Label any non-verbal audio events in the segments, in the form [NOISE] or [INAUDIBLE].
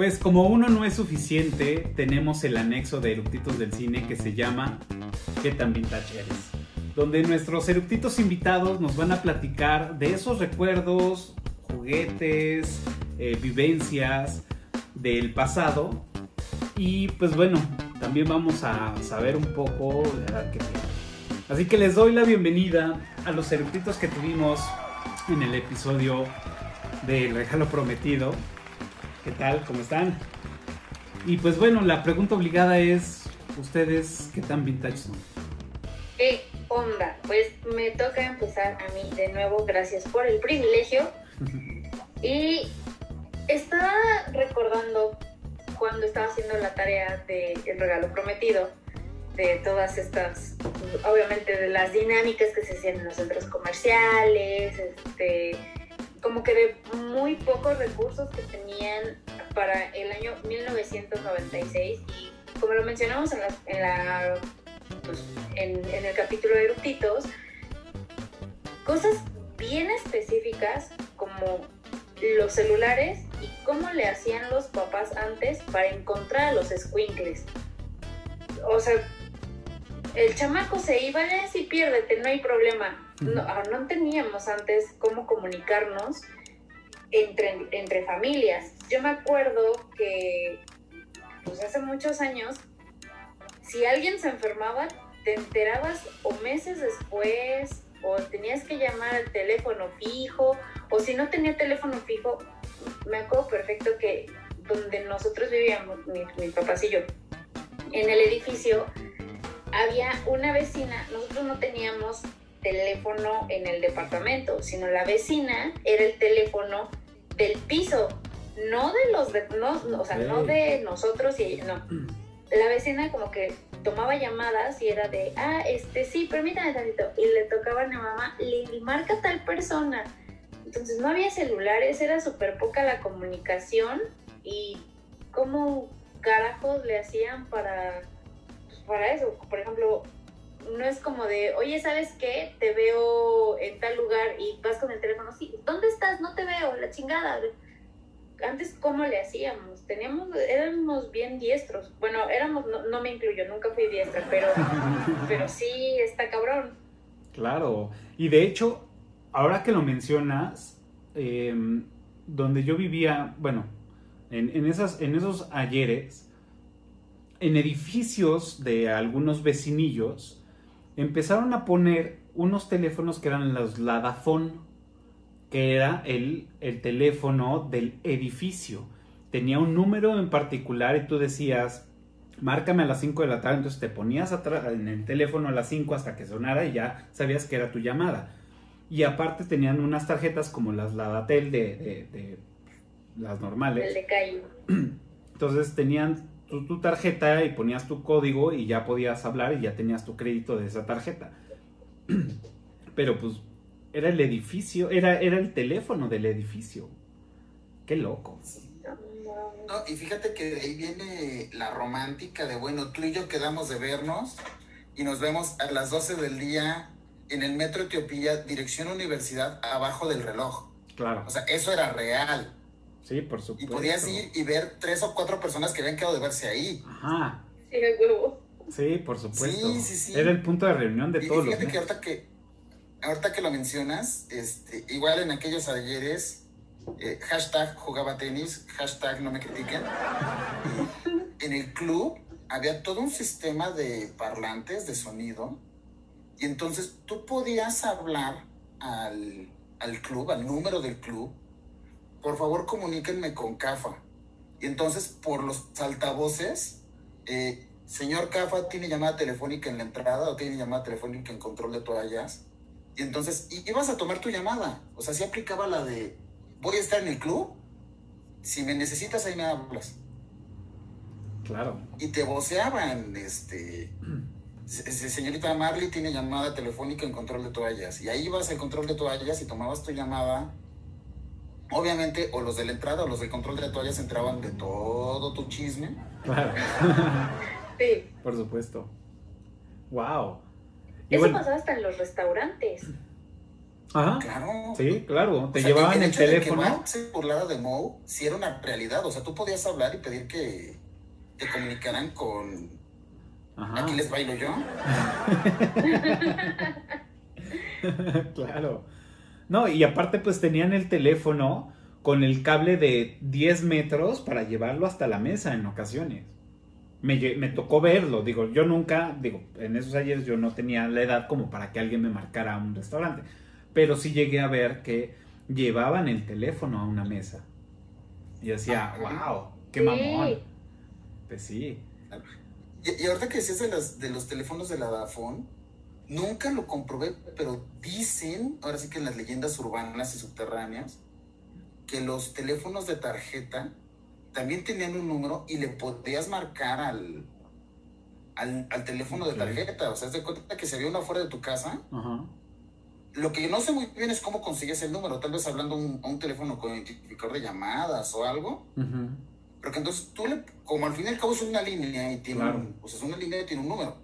Pues como uno no es suficiente, tenemos el anexo de eructitos del cine que se llama ¿Qué tan vintage? Donde nuestros eructitos invitados nos van a platicar de esos recuerdos, juguetes, eh, vivencias del pasado. Y pues bueno, también vamos a saber un poco de la que Así que les doy la bienvenida a los eructitos que tuvimos en el episodio del regalo prometido. ¿Qué tal? ¿Cómo están? Y pues bueno, la pregunta obligada es, ¿ustedes qué tan vintage son? ¿Qué onda? Pues me toca empezar a mí de nuevo, gracias por el privilegio. [LAUGHS] y estaba recordando cuando estaba haciendo la tarea del regalo prometido, de todas estas, obviamente de las dinámicas que se hacían en los centros comerciales, este, como que de muy pocos recursos que tenían para el año 1996 y como lo mencionamos en, la, pues, en, en el capítulo de Eructitos, cosas bien específicas como los celulares y cómo le hacían los papás antes para encontrar a los squinkles. O sea, el chamaco se iba, a decir piérdete, no hay problema. No, ah, no teníamos antes cómo comunicarnos entre, entre familias. Yo me acuerdo que, pues hace muchos años, si alguien se enfermaba, te enterabas o meses después, o tenías que llamar al teléfono fijo, o si no tenía teléfono fijo, me acuerdo perfecto que donde nosotros vivíamos, mi, mi papás y yo, en el edificio, había una vecina, nosotros no teníamos teléfono en el departamento, sino la vecina era el teléfono del piso, no de los de, no, o sea, no de nosotros y ella, no. [CLEARS THROAT] La vecina como que tomaba llamadas y era de, ah, este, sí, permítame tantito. Y le tocaba a mi mamá, le marca tal persona. Entonces no había celulares, era súper poca la comunicación y cómo carajos le hacían para para eso. Por ejemplo, no es como de, oye, ¿sabes qué? Te veo en tal lugar y vas con el teléfono, sí, ¿dónde estás? No te veo, la chingada. Antes, ¿cómo le hacíamos? Teníamos, éramos bien diestros. Bueno, éramos, no, me incluyo, nunca fui diestra, pero, [LAUGHS] pero sí está cabrón. Claro, y de hecho, ahora que lo mencionas, em, donde yo vivía, bueno, en, en, esas, en esos ayeres, en edificios de algunos vecinillos empezaron a poner unos teléfonos que eran los Ladafone, que era el, el teléfono del edificio. Tenía un número en particular y tú decías, márcame a las 5 de la tarde, entonces te ponías en el teléfono a las 5 hasta que sonara y ya sabías que era tu llamada. Y aparte tenían unas tarjetas como las Ladatel de, de, las normales. El de. [CLEARS THROAT] Entonces tenían tu, tarjeta y ponías tu código y ya podías hablar y ya tenías tu crédito de esa tarjeta. [CLEARS THROAT] Pero pues era el edificio, era, era el teléfono del edificio. Qué loco. No, y fíjate que de ahí viene la romántica de, bueno, tú y yo quedamos de vernos y nos vemos a las 12 del día en el metro Etiopía, dirección universidad, abajo del reloj. Claro. O sea, eso era real. Sí, por supuesto. Y podías ir y ver tres o cuatro personas que habían quedado de verse ahí. Ajá. Sí, huevo. Sí, por supuesto. Sí, sí, sí. Era el punto de reunión de todos fíjate que ahorita que ahorita que lo mencionas, este, igual en aquellos ayeres, eh, hashtag jugaba tenis, hashtag no me critiquen. en el club había todo un sistema de parlantes de sonido y entonces tú podías hablar al, al club, al número del club, por favor comuníquenme con CAFA. Y entonces, por los altavoces, eh, señor CAFA tiene llamada telefónica en la entrada o tiene llamada telefónica en control de toallas. Y entonces, ibas a tomar tu llamada. O sea, si aplicaba la de, voy a estar en el club, si me necesitas ahí me hablas. Claro. Y te voceaban, este, señorita Marley tiene llamada telefónica en control de toallas. Y ahí ibas al control de toallas y tomabas tu llamada obviamente o los de la entrada o los del control de toallas entraban de todo tu chisme. Claro. [LAUGHS] sí. Por supuesto. Wow. Eso pasaba hasta en los restaurantes. Ajá. Claro. Sí, claro. Te O sea, llevaban el el, de que teléfono. Mark se burlara de Moe, sí era una realidad. O sea, tú podías hablar y pedir que te comunicaran con Ajá. aquí les bailo yo. [LAUGHS] claro. No, y aparte pues tenían el teléfono con el cable de 10 metros para llevarlo hasta la mesa en ocasiones. Me, lle- me tocó verlo, digo, yo nunca, digo, en esos años yo no tenía la edad como para que alguien me marcara a un restaurante, pero sí llegué a ver que llevaban el teléfono a una mesa. Y decía, Ajá. wow, qué Sí. mamón. Pues sí. Y, y ahorita que decías de, las, de los teléfonos de la Dafón, nunca lo comprobé, pero dicen, ahora sí que en las leyendas urbanas y subterráneas, que los teléfonos de tarjeta también tenían un número y le podías marcar al, al, al teléfono de tarjeta. O sea, de cuenta que si había uno fuera de tu casa, lo que no sé muy bien es cómo consigues el número, tal vez hablando a un, a un teléfono con identificador de llamadas o algo. Ujú. Pero que entonces tú, le, como al fin y al cabo es una línea y tiene Claro. un, o sea, es una línea y tiene un número.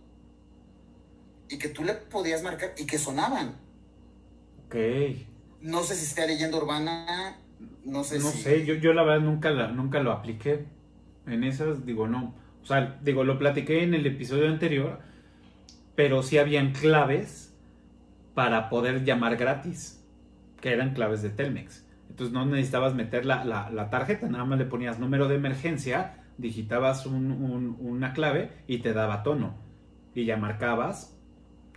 Y que tú le podías marcar y que sonaban. Ok. No sé si sea leyenda urbana, no sé No si... sé, yo, yo la verdad nunca, la, nunca lo apliqué. En esas, digo, no. O sea, digo, lo platiqué en el episodio anterior, pero sí habían claves para poder llamar gratis, que eran claves de Telmex. Entonces no necesitabas meter la, la- la tarjeta, nada más le ponías número de emergencia, digitabas un- un- una clave y te daba tono. Y ya marcabas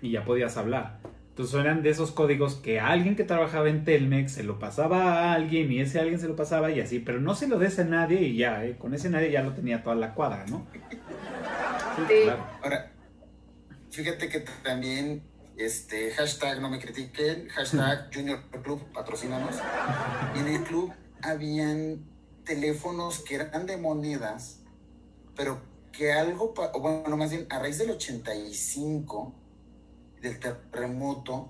y ya podías hablar. Entonces eran de esos códigos que alguien que trabajaba en Telmex se lo pasaba a alguien y ese alguien se lo pasaba y así, pero no se lo des a nadie y ya, ¿eh? con ese nadie ya lo tenía toda la cuadra, ¿no? Sí, Sí. claro. Ahora, fíjate que también, este, hashtag no me critiquen, hashtag [LAUGHS] Junior Club, patrocínanos. Y en el club habían teléfonos que eran de monedas, pero que algo, bueno, más bien, a raíz del 85, del terremoto,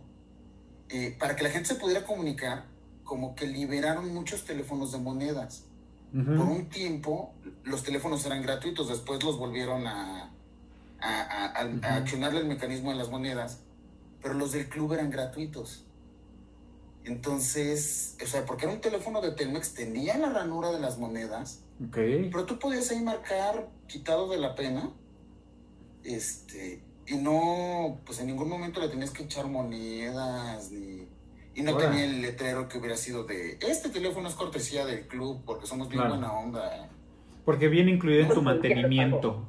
eh, para que la gente se pudiera comunicar, como que liberaron muchos teléfonos de monedas. Ujú. Por un tiempo los teléfonos eran gratuitos, después los volvieron a, a, a- accionarle el mecanismo en las monedas, pero los del club eran gratuitos. Entonces, o sea, porque era un teléfono de Telmex, tenía la ranura de las monedas, Ok. pero tú podías ahí marcar quitado de la pena, este, y no, pues en ningún momento le tenías que echar monedas, ni, y no tenía el letrero que hubiera sido de, este teléfono es cortesía del club, porque somos bien Claro. buena onda. Porque viene incluido en tu [LAUGHS] mantenimiento.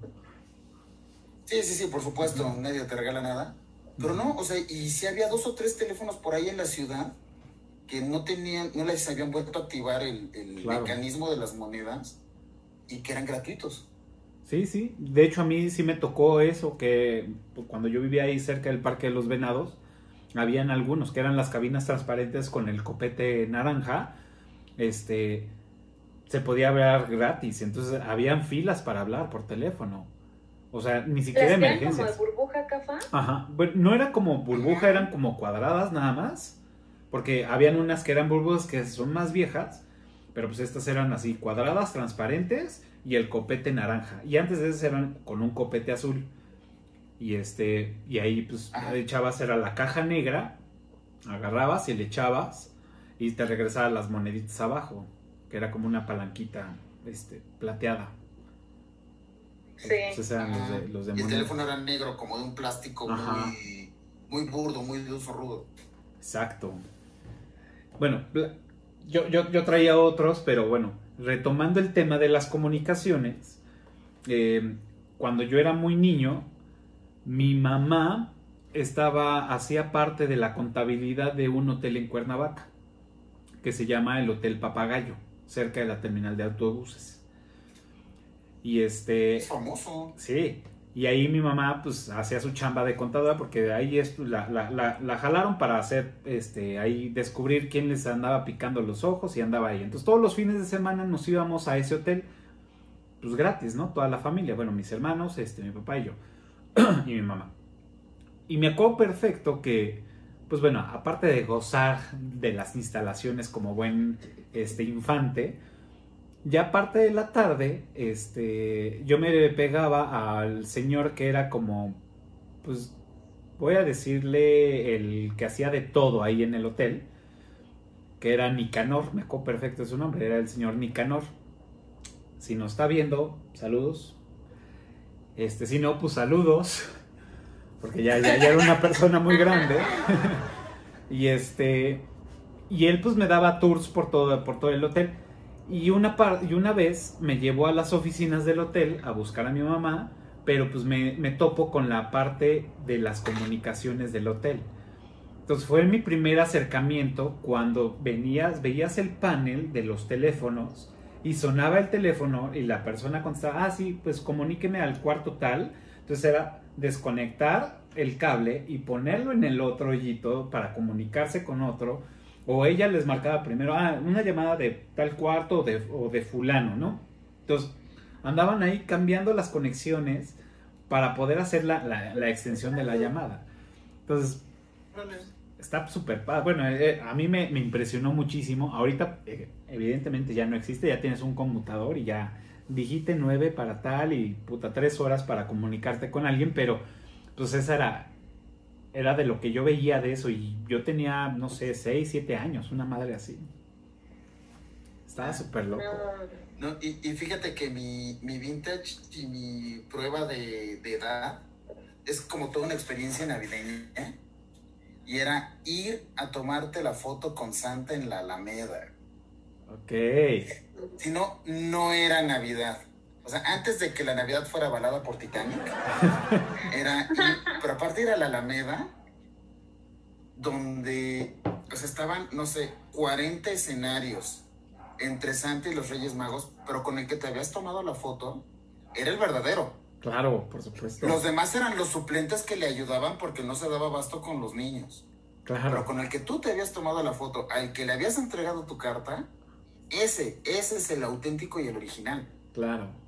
Sí, sí, sí, por supuesto, nadie te regala nada. Pero no, o sea, y si había dos o tres teléfonos por ahí en la ciudad que no tenían, no les habían vuelto a activar el, el Claro. mecanismo de las monedas y que eran gratuitos. Sí, sí. De hecho, a mí sí me tocó eso, que pues, cuando yo vivía ahí cerca del Parque de los Venados, habían algunos que eran las cabinas transparentes con el copete naranja. Este, se podía hablar gratis. Entonces, habían filas para hablar por teléfono. O sea, ni siquiera Las que eran como emergencias. de burbuja, Cafa. Ajá. Bueno, no era como burbuja, eran como cuadradas nada más. Porque habían unas que eran burbujas que son más viejas. Pero pues estas eran así, cuadradas, transparentes y el copete naranja. Y antes de esas eran con un copete azul. Y este, y ahí pues Ajá. echabas, era la caja negra, agarrabas y le echabas y te regresaban las moneditas abajo, que era como una palanquita este, plateada. Sí. Entonces eran los de, los de y el moneda. teléfono era negro, como de un plástico Ajá. muy, muy burdo, muy de uso rudo. Exacto. Bueno, yo, yo, yo traía otros, pero bueno, retomando el tema de las comunicaciones, eh, cuando yo era muy niño, mi mamá estaba, hacía parte de la contabilidad de un hotel en Cuernavaca, que se llama el Hotel Papagayo, cerca de la terminal de autobuses. Y este, Es famoso. Sí, y ahí mi mamá pues hacía su chamba de contadora porque ahí es, la, la, la, la jalaron para hacer, este, ahí descubrir quién les andaba picando los ojos y andaba ahí. Entonces todos los fines de semana nos íbamos a ese hotel, pues gratis, ¿no? Toda la familia, bueno, mis hermanos, este, mi papá y yo, [CLEARS THROAT] y mi mamá. Y me acuerdo perfecto que, pues bueno, aparte de gozar de las instalaciones como buen este, infante, ya parte de la tarde, este, yo me pegaba al señor que era como, pues, voy a decirle el que hacía de todo ahí en el hotel, que era Nicanor, me acuerdo perfecto su nombre, era el señor Nicanor. Si nos está viendo, saludos. Este, si no, pues saludos, porque ya, ya, ya era una persona muy grande. [LAUGHS] y este, y él pues me daba tours por todo, por todo el hotel. Y una, y una vez me llevó a las oficinas del hotel a buscar a mi mamá, pero pues me, me topo con la parte de las comunicaciones del hotel. Entonces fue mi primer acercamiento cuando venías, veías el panel de los teléfonos y sonaba el teléfono y la persona contestaba, ah, sí, pues comuníqueme al cuarto tal. Entonces era desconectar el cable y ponerlo en el otro hoyito para comunicarse con otro o ella les marcaba primero, ah, una llamada de tal cuarto o de, o de fulano, ¿no? Entonces, andaban ahí cambiando las conexiones para poder hacer la, la, extensión de la llamada. Entonces, está súper Bueno, eh, eh, a mí me, me, impresionó muchísimo. Ahorita, eh, evidentemente, ya no existe, ya tienes un conmutador y ya digite nueve para tal y puta tres horas para comunicarte con alguien, pero pues esa era era de lo que yo veía de eso y yo tenía, no sé, 6, 7 años, una madre así. Estaba súper loco. No, y, fíjate que mi, vintage y mi prueba de, edad es como toda una experiencia navideña. Y era ir a tomarte la foto con Santa en la Alameda. Ok. Si no, no era Navidad. O sea, antes de que la Navidad fuera avalada por Titanic, [LAUGHS] era pero aparte ir a la Alameda, donde o sea, estaban, no sé, 40 escenarios entre Santa y los Reyes Magos, pero con el que te habías tomado la foto, era el verdadero. Claro, por supuesto. Los demás eran los suplentes que le ayudaban porque no se daba basto con los niños. Claro. Pero con el que tú te habías tomado la foto, al que le habías entregado tu carta, ese, ese es el auténtico y el original. Claro.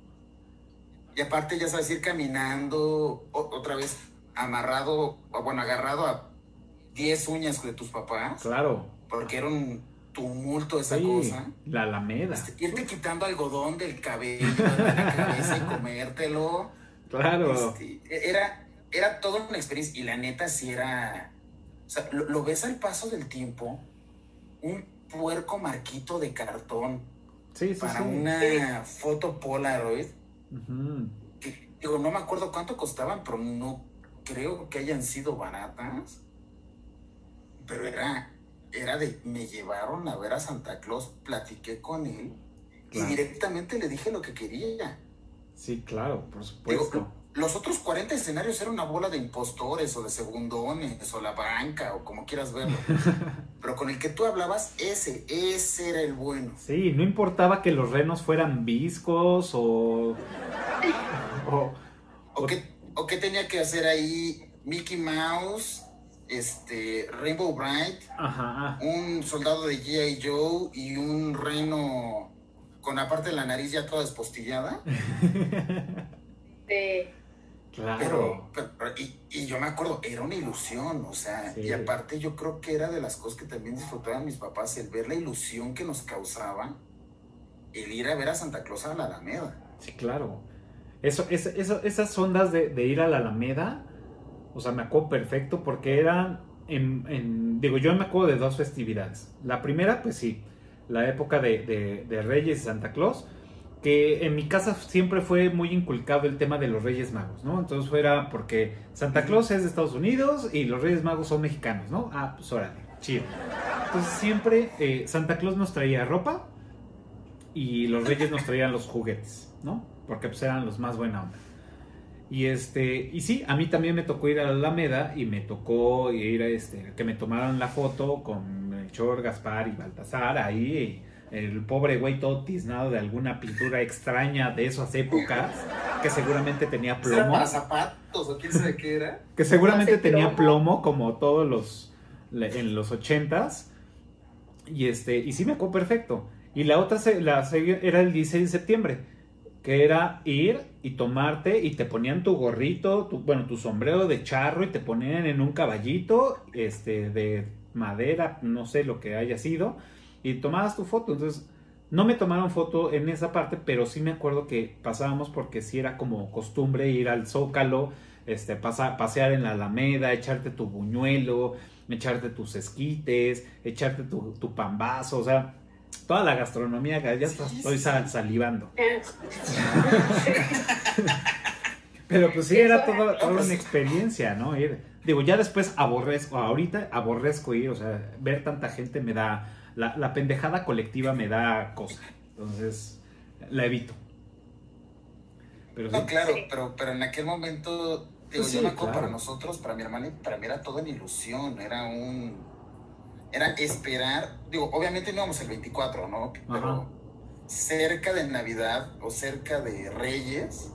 Y aparte ya sabes ir caminando, otra vez amarrado, bueno, agarrado a 10 uñas de tus papás. Claro. Porque era un tumulto esa cosa. La alameda. Este, irte quitando algodón del cabello de [LAUGHS] la cabeza y comértelo. Claro. Este, era, era toda una experiencia. Y la neta sí era. O sea, lo, ves al paso del tiempo. Un puerco marquito de cartón. Sí, sí, para una foto Polaroid digo, no me acuerdo cuánto costaban, pero no creo que hayan sido baratas. Pero era, era de, me llevaron a ver a Santa Claus, platiqué con él y directamente le dije lo que quería. Sí, claro, por supuesto los otros 40 escenarios eran una bola de impostores o de segundones o la banca o como quieras verlo. [LAUGHS] Pero con el que tú hablabas, ese, ese era el bueno. Sí, no importaba que los renos fueran viscos o... o, o, qué, o qué tenía que hacer ahí Mickey Mouse, este, Rainbow Bright, un soldado de G.I. Joe y un reno con aparte de la nariz ya toda despostillada. Sí. [LAUGHS] Claro. Pero, y, yo me acuerdo, era una ilusión, o sea, y aparte yo creo que era de las cosas que también disfrutaban mis papás, el ver la ilusión que nos causaba el ir a ver a Santa Claus a la Alameda. Sí, claro. Eso, eso, esas ondas de, ir a la Alameda, o sea, me acuerdo perfecto porque eran, en, digo, yo me acuerdo de dos festividades. La primera, pues sí, la época de, de Reyes y Santa Claus, que en mi casa siempre fue muy inculcado el tema de los Reyes Magos, ¿no? Entonces fuera porque Santa Claus es de Estados Unidos y los Reyes Magos son mexicanos, ¿no? Ah, pues órale, chido. Entonces siempre eh, Santa Claus nos traía ropa y los Reyes nos traían los juguetes, ¿no? Porque pues eran los más buena onda. Y este, y sí, a mí también me tocó ir a la Alameda y me tocó ir a este, que me tomaran la foto con Melchor, Gaspar y Baltasar ahí el pobre güey todo tiznado de alguna pintura extraña de esas épocas, que seguramente tenía plomo. Para zapatos o quién sabe qué era. Que seguramente tenía plomo como todos los en los ochentas. Y este, y sí me acuerdo perfecto. Y la otra la, era el 16 de septiembre, que era ir y tomarte y te ponían tu gorrito, tu, bueno, tu sombrero de charro y te ponían en un caballito este de madera, no sé lo que haya sido y tomabas tu foto. Entonces, no me tomaron foto en esa parte, pero sí me acuerdo que pasábamos porque sí era como costumbre ir al Zócalo este, pasear en la Alameda, echarte tu buñuelo, echarte tus esquites, echarte tu, tu pambazo, o sea, toda la gastronomía, ya estoy salivando. [LAUGHS] Pero pues sí, era toda, toda una experiencia, ¿no? digo, ya después aborrezco, ahorita aborrezco ir, o sea, ver tanta gente me da, la, la pendejada colectiva me da cosa. Entonces, la evito. Pero no, claro, pero, pero en aquel momento, digo, pues yo me acuerdo para nosotros, para mi hermana y para mí era todo en ilusión, era un, era esperar, digo, obviamente no íbamos el 24, ¿no? Pero cerca de Navidad o cerca de Reyes,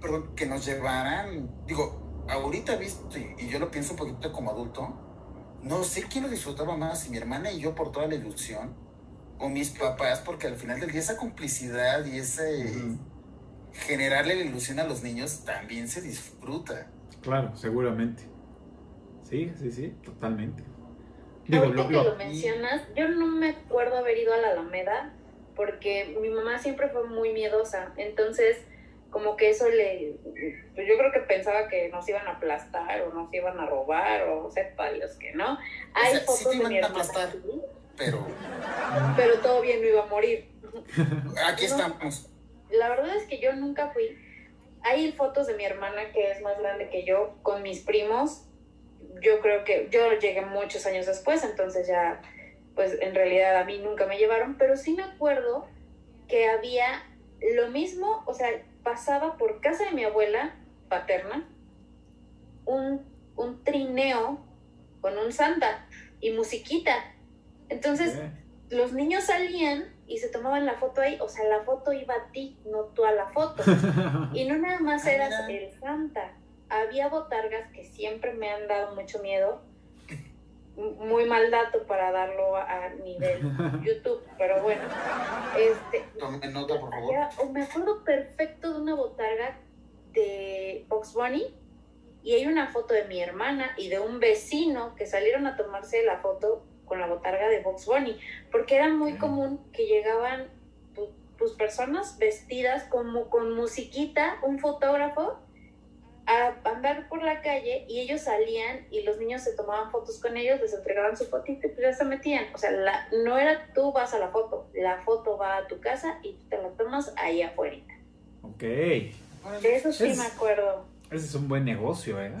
perdón, que nos llevaran, digo, ahorita visto, y, yo lo pienso un poquito como adulto, no sé quién lo disfrutaba más, si mi hermana y yo por toda la ilusión, o mis papás, porque al final del día esa complicidad y ese generarle la ilusión a los niños también se disfruta. Claro, seguramente. Sí, sí, sí, totalmente. Digo, lo, que lo mencionas, yo no me acuerdo haber ido a la Alameda porque mi mamá siempre fue muy miedosa, entonces como que eso le, pues yo creo que pensaba que nos iban a aplastar o nos iban a robar o sepa Dios que no. Hay fotos de mi hermana pero... pero todavía no iba a morir. Aquí estamos. La verdad es que yo nunca fui. Hay fotos de mi hermana que es más grande que yo con mis primos. Yo creo que yo llegué muchos años después, entonces ya, pues en realidad a mí nunca me llevaron, pero sí me acuerdo que había lo mismo, o sea, pasaba por casa de mi abuela paterna un, un trineo con un santa y musiquita. Entonces, los niños salían y se tomaban la foto ahí, o sea, la foto iba a ti, no tú a la foto. [LAUGHS] Y no nada más eras el santa, había botargas que siempre me han dado mucho miedo, muy mal dato para darlo a, nivel [LAUGHS] YouTube, pero bueno. Este, Tome nota, por favor. me acuerdo perfecto de una botarga de Box Bunny y hay una foto de mi hermana y de un vecino que salieron a tomarse la foto con la botarga de Box Bunny, porque era muy común que llegaban pues, personas vestidas como con musiquita, un fotógrafo a andar por la calle y ellos salían y los niños se tomaban fotos con ellos, les entregaban su fotito y pues ya se metían. O sea, la, no era tú vas a la foto, la foto va a tu casa y te la tomas ahí afuera. Ok. De eso sí me acuerdo. Ese es un buen negocio, ¿eh?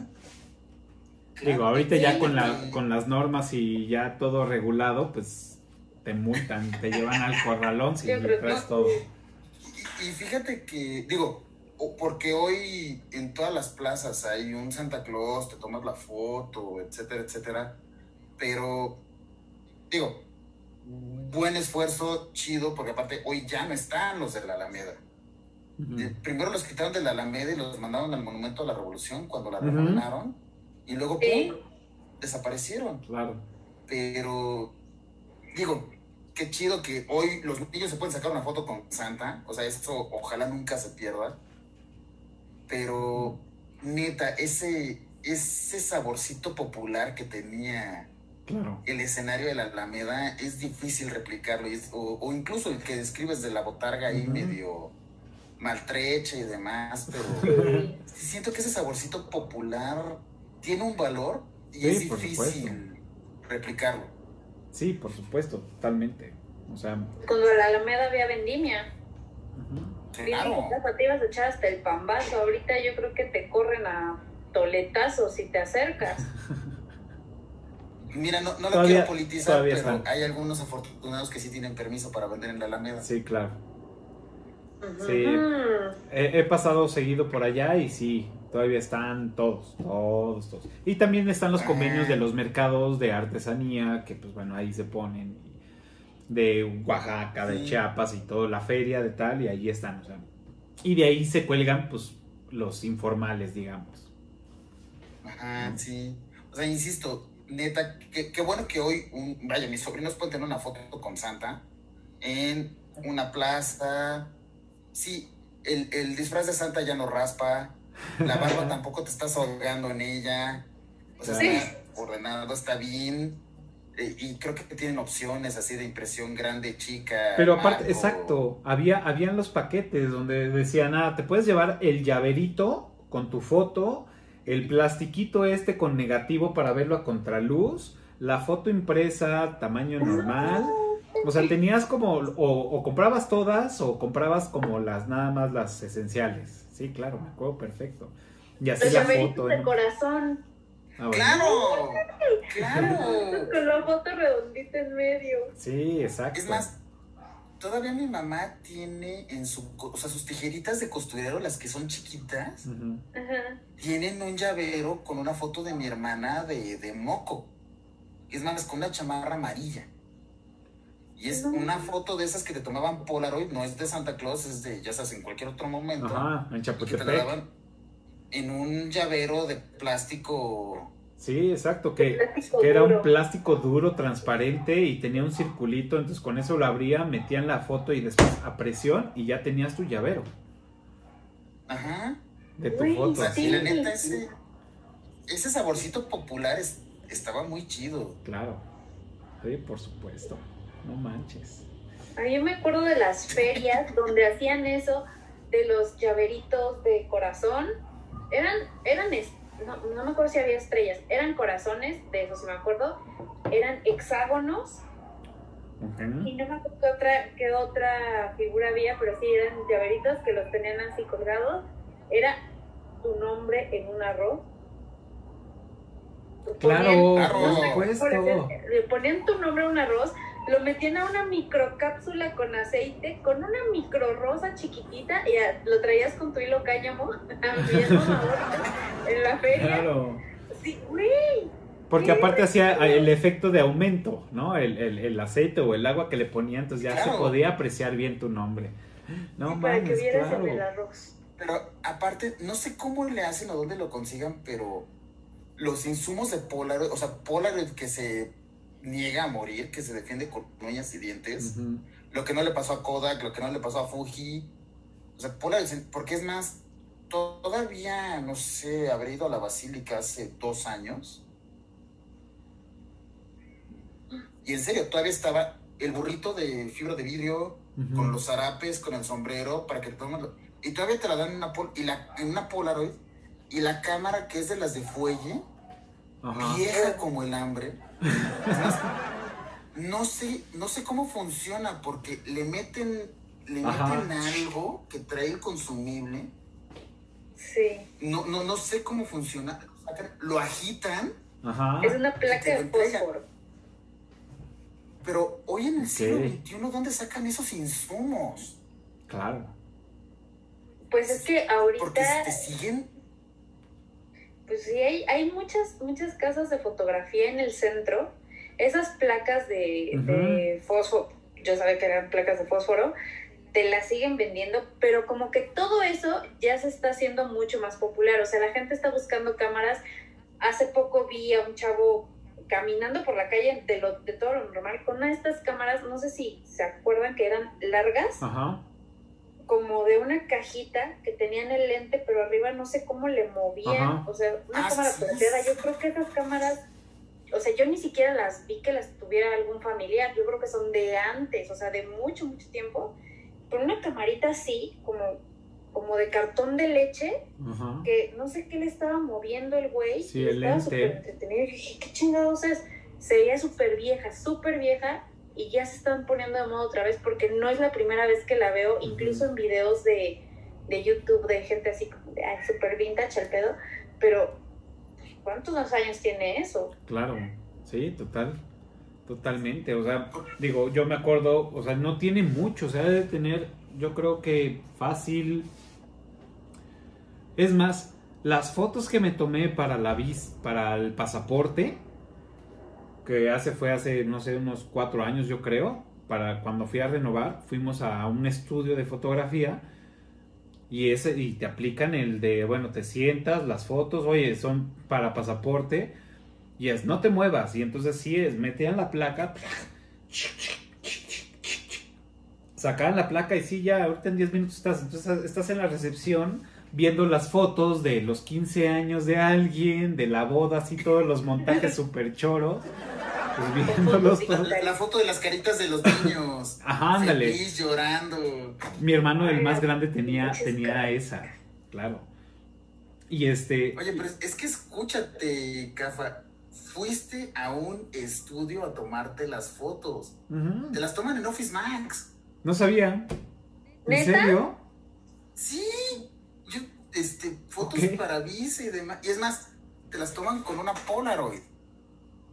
Digo, ahorita ya con, la, con las normas y ya todo regulado, pues te multan, te llevan al corralón si le traes todo. y fíjate que, digo, porque hoy en todas las plazas hay un Santa Claus, te tomas la foto, etcétera, etcétera. Pero, digo, buen esfuerzo, chido, porque aparte hoy ya no están los de la Alameda. Primero los quitaron de la Alameda y los mandaron al Monumento a la Revolución cuando la uh y luego ¡pum! desaparecieron. Claro. Pero, digo, qué chido que hoy los niños se pueden sacar una foto con Santa. O sea, esto ojalá nunca se pierda. Pero, neta, ese, ese saborcito popular que tenía el escenario de la Alameda es difícil replicarlo. o, incluso el que describes de la botarga ahí medio maltrecha y demás. Pero [LAUGHS] siento que ese saborcito popular tiene un valor y es difícil replicarlo. Sí, por supuesto, totalmente. O sea, cuando la Alameda había vendimia. Claro. Las ibas a echar hasta el pambazo. Ahorita yo creo que te corren a toletazos si te acercas. [LAUGHS] Mira, no, no lo quiero politizar, pero hay algunos afortunados que sí tienen permiso para vender en la Alameda. Sí, claro. Sí, he, pasado seguido por allá y sí, todavía están todos, todos, todos. Y también están los convenios de los mercados de artesanía, que pues bueno, ahí se ponen de Oaxaca, de Chiapas y todo, la feria de tal, y ahí están, o sea, y de ahí se cuelgan, pues, los informales, digamos. Ajá, sí. O sea, insisto, neta, qué bueno que hoy, un, vaya, mis sobrinos pueden tener una foto con Santa en una plaza. Sí, el, el disfraz de Santa ya no raspa, la barba [LAUGHS] tampoco te estás ahogando en ella. O sea, está ordenado, está bien. Eh, y creo que tienen opciones así de impresión grande, chica. Pero aparte, exacto, había, habían los paquetes donde decían, ah, te puedes llevar el llaverito con tu foto, el plastiquito este con negativo para verlo a contraluz, la foto impresa tamaño normal. O sea, tenías como, o, comprabas todas o comprabas como las, nada más las esenciales. Sí, claro, me acuerdo perfecto. Y así la foto. de corazón. Ah, claro, claro. Con la foto redondita en medio. Sí, exacto. Es más, todavía mi mamá tiene en su, o sea, sus tijeritas de costurero, las que son chiquitas, tienen un llavero con una foto de mi hermana de, de moco. Es más, con una chamarra amarilla. Y es una foto de esas que te tomaban Polaroid, no es de Santa Claus, es de, ya sabes, en cualquier otro momento. Ajá, en Chapultepec. daban en un llavero de plástico. Sí, exacto, que, era un plástico duro, transparente y tenía un circulito, entonces con eso lo abría, metían la foto y después a presión y ya tenías tu llavero. Ajá. De tu foto. Y la neta, ese, ese saborcito popular estaba muy chido. Claro, sí, por supuesto. No manches. A mí me acuerdo de las ferias donde hacían eso de los llaveritos de corazón. Eran, eran, no, me acuerdo si había estrellas, eran corazones, de eso sí me acuerdo. Eran hexágonos. Y no me acuerdo qué otra, qué otra figura había, pero sí eran llaveritos que los tenían así colgados. Era tu nombre en un arroz. Claro, por supuesto. Le ponían tu nombre en un arroz lo metían a una microcápsula con aceite, con una micro rosa chiquitita, y lo traías con tu hilo cáñamo [LAUGHS] en la feria. Claro. Sí, güey. Porque aparte hacía el efecto de aumento, ¿no? El, aceite o el agua que le ponía, entonces ya se podía apreciar bien tu nombre. No Para que vieras el arroz. Pero aparte, no sé cómo le hacen o dónde lo consigan, pero los insumos de Polaroid, o sea, Polaroid que se niega a morir, que se defiende con uñas y dientes. Lo que no le pasó a Kodak, lo que no le pasó a Fuji. O sea, porque es más, todavía, no sé, habré ido a la basílica hace dos años. Y en serio, todavía estaba el burrito de fibra de vidrio, con los zarapes, con el sombrero, para que todo Y todavía te la dan en una, y la, en una Polaroid. Y la cámara que es de las de fuelle, vieja como el hambre [LAUGHS] no sé, no sé cómo funciona porque le meten, le meten algo que trae el consumible. Sí. No, no, no sé cómo funciona. Lo agitan. Es una placa de fósforo. Pero hoy en el siglo XXI, ¿dónde sacan esos insumos? Claro. Pues es que ahorita. Porque te siguen pues sí, hay, hay muchas, muchas casas de fotografía en el centro. Esas placas de, fósforo, yo sabía que eran placas de fósforo, te las siguen vendiendo, pero como que todo eso ya se está haciendo mucho más popular. O sea, la gente está buscando cámaras. Hace poco vi a un chavo caminando por la calle de, lo, de todo lo normal con una de estas cámaras, no sé si se acuerdan que eran largas. Ajá como de una cajita que tenían el lente, pero arriba no sé cómo le movían. O sea, una ah, cámara Yo creo que esas cámaras, o sea, yo ni siquiera las vi que las tuviera algún familiar. Yo creo que son de antes, o sea, de mucho, mucho tiempo. Pero una camarita así, como, como de cartón de leche, que no sé qué le estaba moviendo el güey. Sí, el estaba súper entretenido. Y dije, ¿qué chingados es? Se veía súper vieja, súper vieja y ya se están poniendo de moda otra vez porque no es la primera vez que la veo, incluso en videos de, YouTube de gente así de, super vintage el pedo, pero ¿cuántos años tiene eso? Claro, sí, total, totalmente, o sea, digo, yo me acuerdo, o sea, no tiene mucho, o sea, debe tener, yo creo que fácil, es más, las fotos que me tomé para la vis, para el pasaporte, que hace fue hace, no sé, unos cuatro años yo creo, para cuando fui a renovar, fuimos a un estudio de fotografía y, ese, y te aplican el de, bueno, te sientas, las fotos, oye, son para pasaporte y es, no te muevas. Y entonces sí es, metían la placa, sacaban la placa y sí, ya, ahorita en 10 minutos estás, entonces estás en la recepción viendo las fotos de los 15 años de alguien, de la boda, así todos los montajes [LAUGHS] super choros. Pues la, foto de las caritas de los niños. [LAUGHS] Ajá, ándale. Feliz, llorando. Mi hermano, el más grande, tenía, tenía esa, claro. Y este. Oye, pero es, es que escúchate, Cafa. Fuiste a un estudio a tomarte las fotos. Te las toman en Office Max. No sabía. ¿En ¿Neta? serio? Sí. Este, fotos Ok. para visa y demás. Y es más, te las toman con una Polaroid.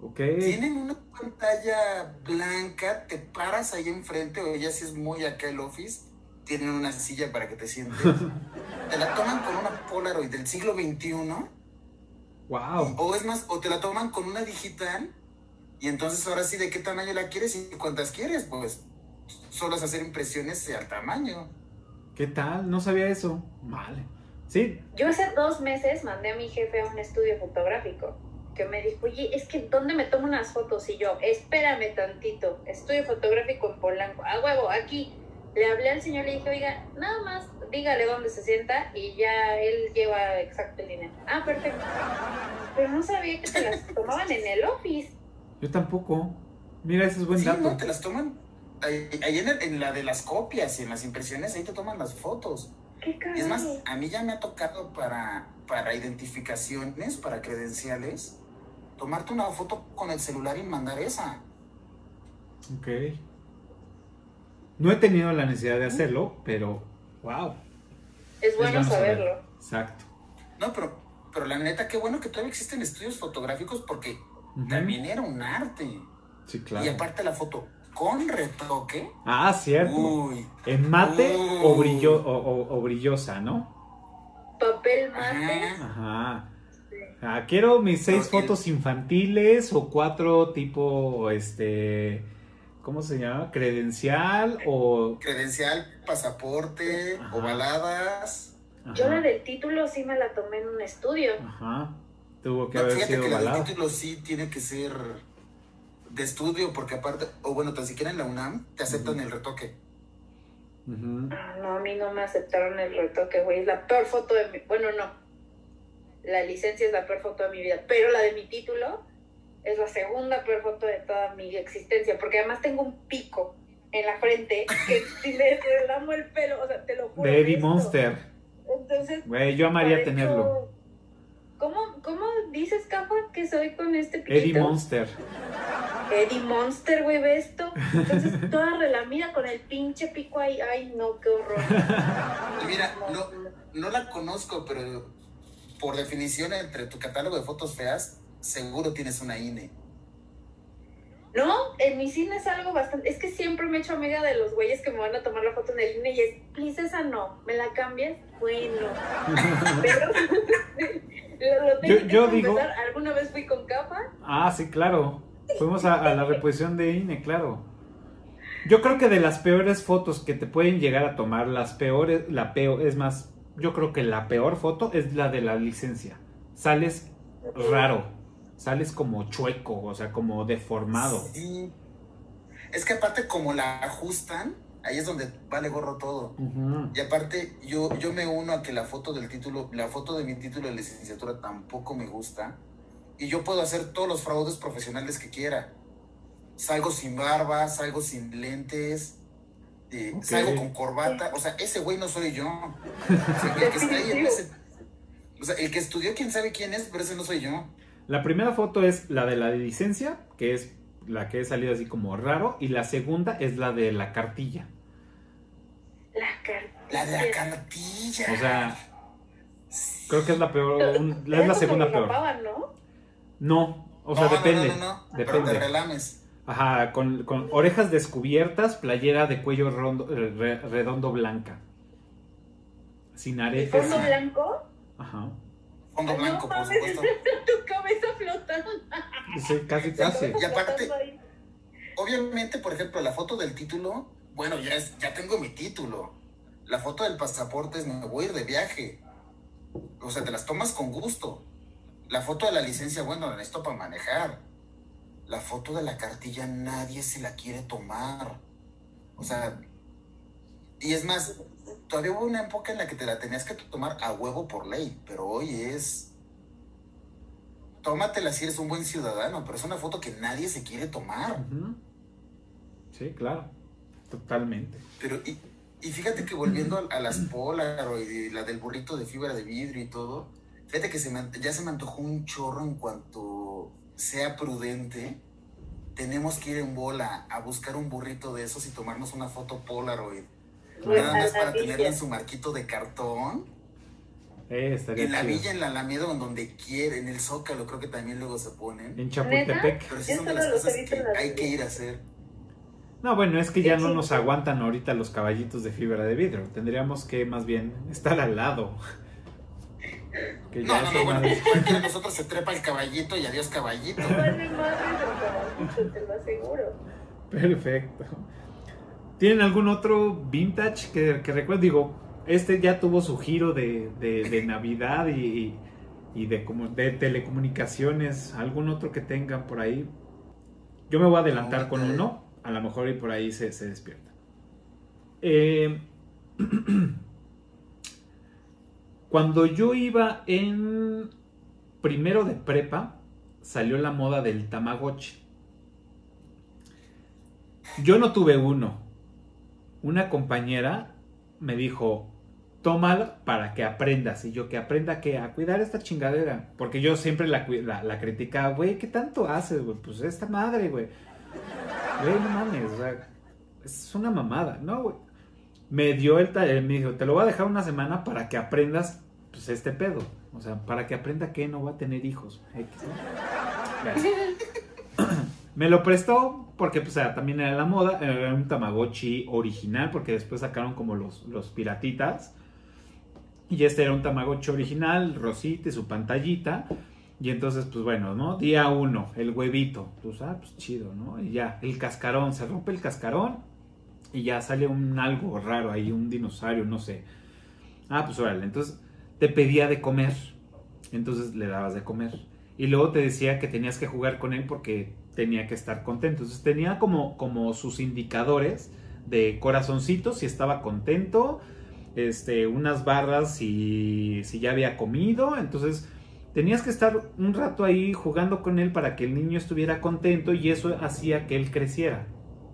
Ok. Tienen una pantalla blanca, te paras ahí enfrente, o ya si es muy acá el office, tienen una silla para que te sientes. [LAUGHS] te la toman con una Polaroid del siglo XXI, Wow. o es más, o te la toman con una digital, y entonces ahora sí, ¿de qué tamaño la quieres y cuántas quieres? Pues solo es hacer impresiones al tamaño. ¿Qué tal? No sabía eso. Vale. Sí. Yo hace dos meses mandé a mi jefe a un estudio fotográfico que me dijo, oye, es que ¿dónde me tomo unas fotos? Y yo, espérame tantito, estudio fotográfico en Polanco, a huevo, aquí. Le hablé al señor y le dije, oiga, nada más dígale dónde se sienta y ya él lleva exacto el dinero. Ah, perfecto. Pero no sabía que te las tomaban en el office. Yo tampoco. Mira, ese es buen sí, dato. ¿no? Te las toman ahí, ahí en, el- en la de las copias y en las impresiones, ahí te toman las fotos. ¿Qué Y es más, a mí ya me ha tocado para, para identificaciones, para credenciales, tomarte una foto con el celular y mandar esa. Ok. No he tenido la necesidad de hacerlo, pero wow. Es bueno bueno saber. saberlo. Exacto. No, pero, pero la neta, qué bueno que todavía existen estudios fotográficos porque también era un arte. Sí, Y claro. aparte la foto con retoque. Ah, cierto. Uy, ¿En mate o, brillo, o, o- o brillosa, no? Papel mate. ajá. Ajá. Ah, quiero mis seis el- fotos infantiles o cuatro tipo, este, ¿cómo se llama? Credencial o... Credencial, pasaporte, Ajá. ovaladas. Yo la del título sí me la tomé en un estudio. Ajá. Tuvo que No, haber fíjate sido que del título sí tiene que ser de estudio porque aparte, o bueno, tan siquiera en la UNAM te aceptan el retoque. Ah, No, a mí no me aceptaron el retoque, güey. Es la peor foto de mi... Bueno, no. La licencia es la peor foto de mi vida. Pero la de mi título es la segunda peor foto de toda mi existencia. Porque además tengo un pico en la frente que [LAUGHS] si le relamo el pelo, o sea, te lo juro. Esto. Monster. Entonces, Güey, yo amaría tenerlo. ¿Cómo, ¿Cómo dices, Cafa, que soy con este piquito? Eddie Monster. Eddie Monster, güey, ve esto. Entonces, toda relamida con el pinche pico ahí. Ay, no, qué horror. Y mira, no, no la conozco, pero por definición entre tu catálogo de fotos feas, seguro tienes una INE. No, en mi cine es algo bastante. Es que siempre me he hecho amiga de los güeyes que me van a tomar la foto en el cine y es, princesa, no, ¿me la cambias? Bueno. [LAUGHS] [LAUGHS] [LAUGHS] Pero lo, lo tengo Yo- que yo digo- ¿Alguna vez fui con capa? Ah, sí, claro. Fuimos a, a la reposición de INE, claro. Yo creo que de las peores fotos que te pueden llegar a tomar, las peores, la peor, es más, yo creo que la peor foto es la de la licencia. Sales raro, sales como chueco, o sea, como deformado. Sí. Es que aparte como la ajustan, ahí es donde vale gorro todo. Y aparte, yo, yo me uno a que la foto del título, la foto de mi título de licenciatura tampoco me gusta. Y yo puedo hacer todos los fraudes profesionales que quiera. Salgo sin barba, salgo sin lentes, eh, salgo con corbata. O sea, ese güey no soy yo. O sea, el, que está ahí en ese- o sea, el que estudió, quién sabe quién es, pero ese no soy yo. La primera foto es la de la licencia, que es la que he salido así como raro, y la segunda es la de la cartilla. La cartilla. La de la cartilla. O sea, creo que es la peor, un- es la segunda peor. rapaban, ¿no? No, o sea, No, depende. No, no, Pero Depende. relames. Ajá, con, con orejas descubiertas, playera de cuello rondo- eh, re- redondo blanca. Sin ¿Y aretes. fondo blanco? Ajá. Fondo blanco, por supuesto. [LAUGHS] tu cabeza flotando. Sí, casi, casi. Y aparte-. Obviamente, por ejemplo, la foto del título, bueno, ya, es, ya tengo mi título. La foto del pasaporte es me voy a ir de viaje. O sea, te las tomas con gusto. La foto de la licencia, bueno, la necesito para manejar. La foto de la cartilla nadie se la quiere tomar. O sea, y es más, todavía hubo una época en la que te la tenías que tomar a huevo por ley, pero hoy es... Tómatela si eres un buen ciudadano, pero es una foto que nadie se quiere tomar. Sí, claro. Totalmente. Pero, y, y fíjate que volviendo a, a las Polaroid y la del burrito de fibra de vidrio y todo, Fíjate que se me ya se me antojó un chorro en cuanto sea prudente. Tenemos que ir en bola a buscar un burrito de esos y tomarnos una foto Polaroid. Nada más a la para tenerla en su marquito de cartón. Eh, En la chido. villa, en la Alameda, en donde quiera, en el Zócalo, creo que también luego se ponen. En Chapultepec. Pero sí son de las cosas que las hay que ir a hacer. No, bueno, es que ya no nos aguantan ahorita los caballitos de fibra de vidrio. Tendríamos que más bien estar al lado. Que No, ya no, esa no, bueno, [LAUGHS] cualquiera de [LAUGHS] nosotros se trepa el caballito y adiós caballito. Vale madre el caballito, te lo aseguro. Perfecto. ¿Tienen algún otro vintage que, que recuerden? Digo, este ya tuvo su giro de, de- de Navidad y, y de, como, de telecomunicaciones. ¿Algún otro que tengan por ahí? Yo me voy a adelantar con uno. A lo mejor y por ahí se, se despierta. Eh, [CLEARS THROAT] cuando yo iba en primero de prepa, salió la moda del Tamagotchi. Yo no tuve uno. Una compañera me dijo, tómalo para que aprendas. Y yo, que aprenda que a cuidar esta chingadera. Porque yo siempre la, la, la criticaba, güey, ¿qué tanto haces, güey? Pues esta madre, güey. Güey, no mames, o sea, es una mamada, ¿no, güey? Me dio el taller, me dijo, te lo voy a dejar una semana para que aprendas, pues, este pedo. O sea, para que aprenda que no va a tener hijos. Me lo prestó porque pues también era la moda, era un Tamagotchi original porque después sacaron como los piratitas. Y este era un Tamagotchi original, rosita y su pantallita. Y entonces pues bueno, ¿no? Día uno, el huevito. Pues ah, pues chido, ¿no? Y ya, el cascarón, se rompe el cascarón y ya sale un algo raro ahí, un dinosaurio, no sé. Ah, pues órale, entonces te pedía de comer. Entonces le dabas de comer. Y luego te decía que tenías que jugar con él porque tenía que estar contento. Entonces tenía como, como sus indicadores de corazoncitos si estaba contento, este, unas barras si, si ya había comido. Entonces tenías que estar un rato ahí jugando con él para que el niño estuviera contento y eso hacía que él creciera.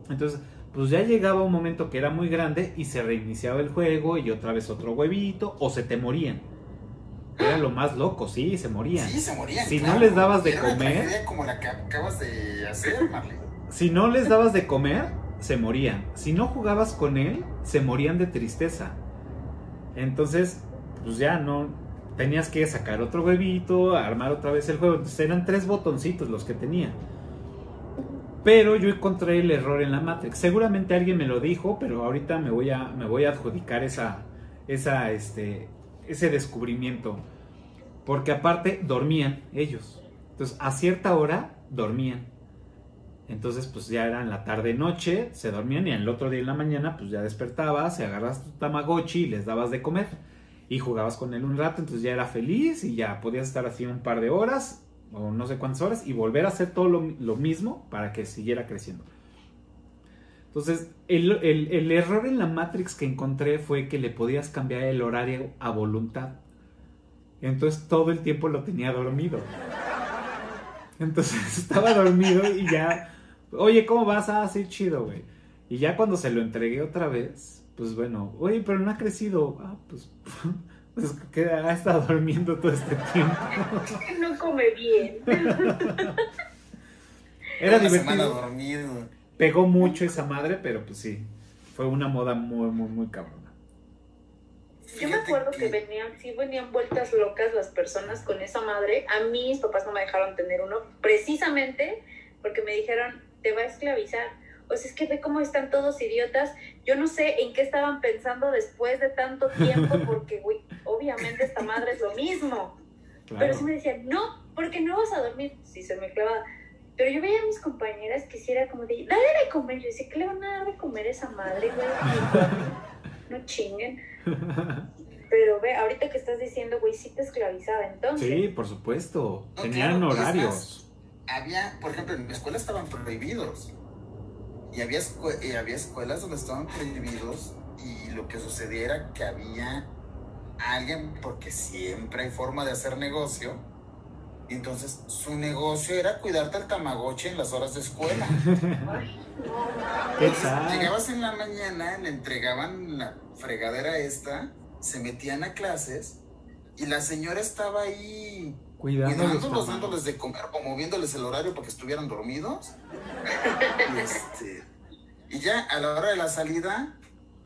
Entonces, pues ya llegaba un momento que era muy grande y se reiniciaba el juego y otra vez otro huevito o se te morían. Era lo más loco, sí, se morían. Sí, se morían. Si no les dabas de comer- como la que acabas de hacer, Marley. Si no les dabas de comer, se morían. Si no jugabas con él, se morían de tristeza. Entonces, pues ya no. Tenías que sacar otro huevito, armar otra vez el juego. Entonces eran tres botoncitos los que tenía. Pero yo encontré el error en la Matrix. Seguramente alguien me lo dijo, pero ahorita me voy a, adjudicar esa, esa, este, ese descubrimiento. Porque aparte dormían ellos. Entonces a cierta hora dormían. Entonces, pues ya eran la tarde noche, se dormían y el otro día en la mañana, pues ya despertabas, se agarras tu tamagotchi y les dabas de comer. Y jugabas con él un rato, entonces ya era feliz y ya podías estar así un par de horas o no sé cuántas horas y volver a hacer todo lo, lo mismo para que siguiera creciendo. Entonces, el, el- el error en la Matrix que encontré fue que le podías cambiar el horario a voluntad. Entonces todo el tiempo lo tenía dormido. Entonces [LAUGHS] estaba dormido y ya, oye, ¿cómo vas? Ah, sí, chido, güey. Y ya cuando se lo entregué otra vez, pues bueno, oye, pero no ha crecido. Ah, pues, [LAUGHS] pues que ha estado durmiendo todo este tiempo. [LAUGHS] No come bien. [LAUGHS] Era Una semana divertido. dormido. Pegó mucho esa madre, pero pues sí, fue una moda muy, muy, muy cabrona. Yo me acuerdo que venían, sí venían vueltas locas las personas con esa madre. A mí mis papás no me dejaron tener uno, precisamente porque me dijeron, te va a esclavizar. O sea, es que ve cómo están todos idiotas. Yo no sé en qué estaban pensando después de tanto tiempo, [LAUGHS] porque, güey, obviamente esta madre es lo mismo. Pero sí me decían, no, porque no vas a dormir. Sí, se me clavaba. Pero yo veía a mis compañeras que sí era como de, dale de comer. Yo decía, ¿qué le van a dar de comer a esa madre, güey? [LAUGHS] No chinguen. Pero ve, ahorita que estás diciendo, güey, sí te esclavizaba entonces. Sí, por supuesto. Tenían claro, horarios. Había, por ejemplo, en mi escuela estaban prohibidos. Y había, y había escuelas donde estaban prohibidos y lo que sucedía era que había alguien, porque siempre hay forma de hacer negocio, y entonces su negocio era cuidarte el tamagotchi en las horas de escuela. Ay, no, mames. ¿Qué Entonces? Llegabas en la mañana, le entregaban la fregadera esta, se metían a clases y la señora estaba ahí Cuidándolos, cuidándolos, dándoles de comer o moviéndoles el horario para que estuvieran dormidos. [LAUGHS] y, este, y ya a la hora de la salida,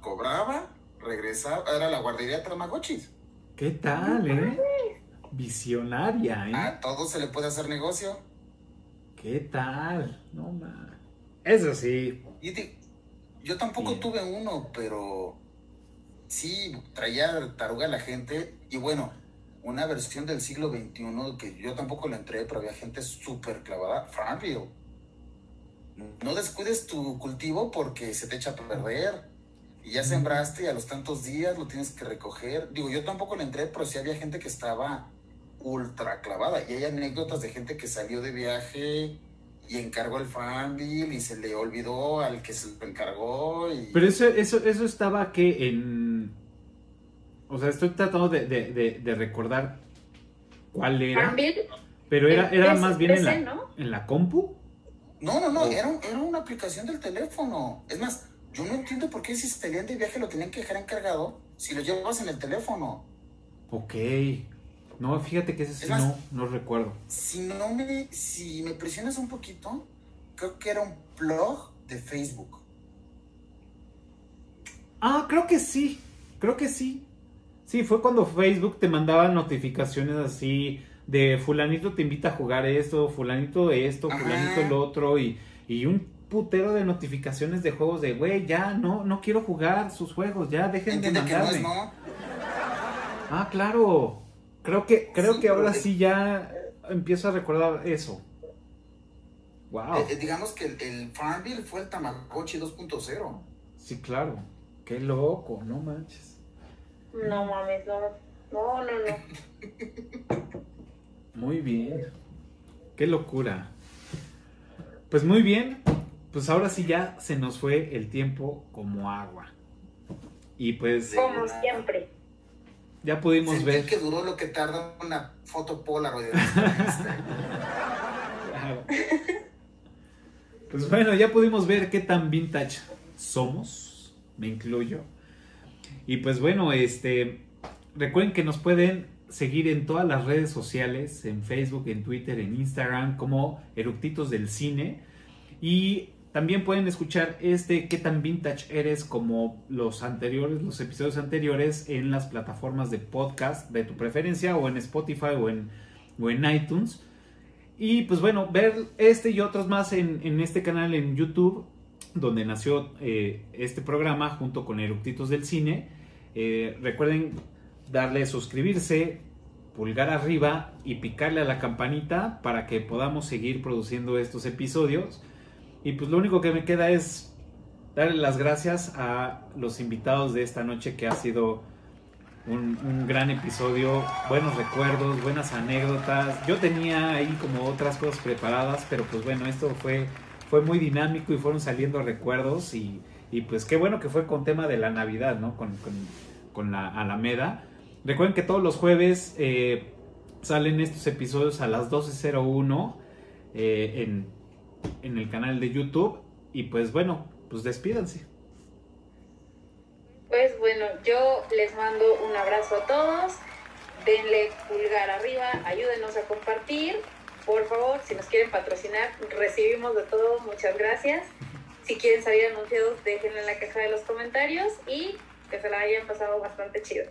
cobraba, regresaba, era la guardería Tamagotchis. ¿Qué tal, eh? Visionaria, ¿eh? A todos se le puede hacer negocio. ¿Qué tal? No ma. Eso sí. Y di- yo tampoco Bien. tuve uno, pero sí traía taruga a la gente. Y bueno, una versión del siglo XXI que yo tampoco le entré, pero había gente súper clavada. Farmville. No descuides tu cultivo porque se te echa a perder. Y ya sembraste y a los tantos días lo tienes que recoger. Digo, yo tampoco le entré, pero sí había gente que estaba ultra clavada. Y hay anécdotas de gente que salió de viaje y encargó el Farmville y se le olvidó al que se lo encargó. Y... Pero eso, eso, eso estaba que en. O sea, estoy tratando de, de- de- de recordar cuál era. Farmville, Pero era, era PC, más bien en la, ¿no? en la compu. No, no, no, Oh. era, era una aplicación del teléfono. Es más, yo no entiendo por qué si salían de viaje lo tenían que dejar encargado si lo llevabas en el teléfono. Ok. No, fíjate que ese sí Es más- no, no recuerdo. Si no me, si me presionas un poquito, creo que era un blog de Facebook. Ah, creo que sí. Creo que sí. Sí, fue cuando Facebook te mandaba notificaciones así de fulanito te invita a jugar esto, fulanito esto, Ajá. fulanito el otro y, y un putero de notificaciones de juegos de, güey, ya no, no quiero jugar sus juegos, ya dejen de Entiende que no mandarme. es no. Ah, claro. Creo que, creo Sí, que ahora sí ya empiezo a recordar eso. Wow. Eh, eh, digamos que el, el Farmville fue el Tamagotchi 2.0. Sí, claro. Qué loco, no manches. No mames, no. No, no, no. Muy bien. Qué locura. Pues muy bien. Pues ahora sí ya se nos fue el tiempo como agua. Y pues Como siempre. ya pudimos Sentí ver. que duró lo que tarda una foto Polaroid. Claro. [LAUGHS] Pues bueno, ya pudimos ver qué tan vintage somos, me incluyo. Y pues bueno, este recuerden que nos pueden seguir en todas las redes sociales, en Facebook, en Twitter, en Instagram, como Eructitos del Cine. Y también pueden escuchar este qué tan vintage eres como los anteriores, los episodios anteriores en las plataformas de podcast de tu preferencia o en Spotify o en, o en iTunes. Y pues bueno, ver este y otros más en, en este canal en YouTube, donde nació eh, este programa junto con Eructitos del Cine. Eh, recuerden darle suscribirse, pulgar arriba y picarle a la campanita para que podamos seguir produciendo estos episodios. Y pues lo único que me queda es darle las gracias a los invitados de esta noche que ha sido un, un gran episodio, buenos recuerdos, buenas anécdotas. Yo tenía ahí como otras cosas preparadas, pero pues bueno, esto fue, fue muy dinámico y fueron saliendo recuerdos y, y pues qué bueno que fue con tema de la Navidad, ¿no? Con, con, con la Alameda. Recuerden que todos los jueves eh, salen estos episodios a las 12.01 eh, en, en el canal de YouTube. Y pues bueno, pues despídanse. Pues bueno, yo les mando un abrazo a todos. Denle pulgar arriba, ayúdenos a compartir. Por favor, si nos quieren patrocinar, recibimos de todo. Muchas gracias. Si quieren salir anunciados, déjenlo en la caja de los comentarios y que se la hayan pasado bastante chido.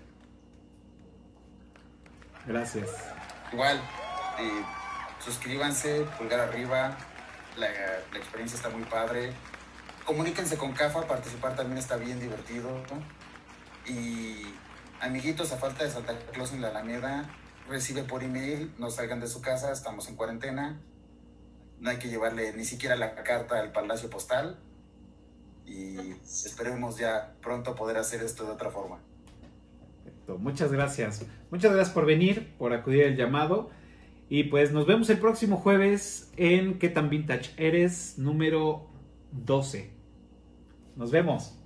Gracias. Igual, eh, suscríbanse, pulgar arriba. La, la experiencia está muy padre. Comuníquense con CAFA, participar también está bien divertido. ¿no? Y amiguitos, a falta de Santa Claus en la Alameda, recibe por email, no salgan de su casa, estamos en cuarentena. No hay que llevarle ni siquiera la carta al Palacio Postal. Y esperemos ya pronto poder hacer esto de otra forma. Perfecto, Muchas gracias. Muchas gracias por venir, por acudir al llamado. Y pues nos vemos el próximo jueves en ¿Qué tan vintage eres? número 12. Nos vemos.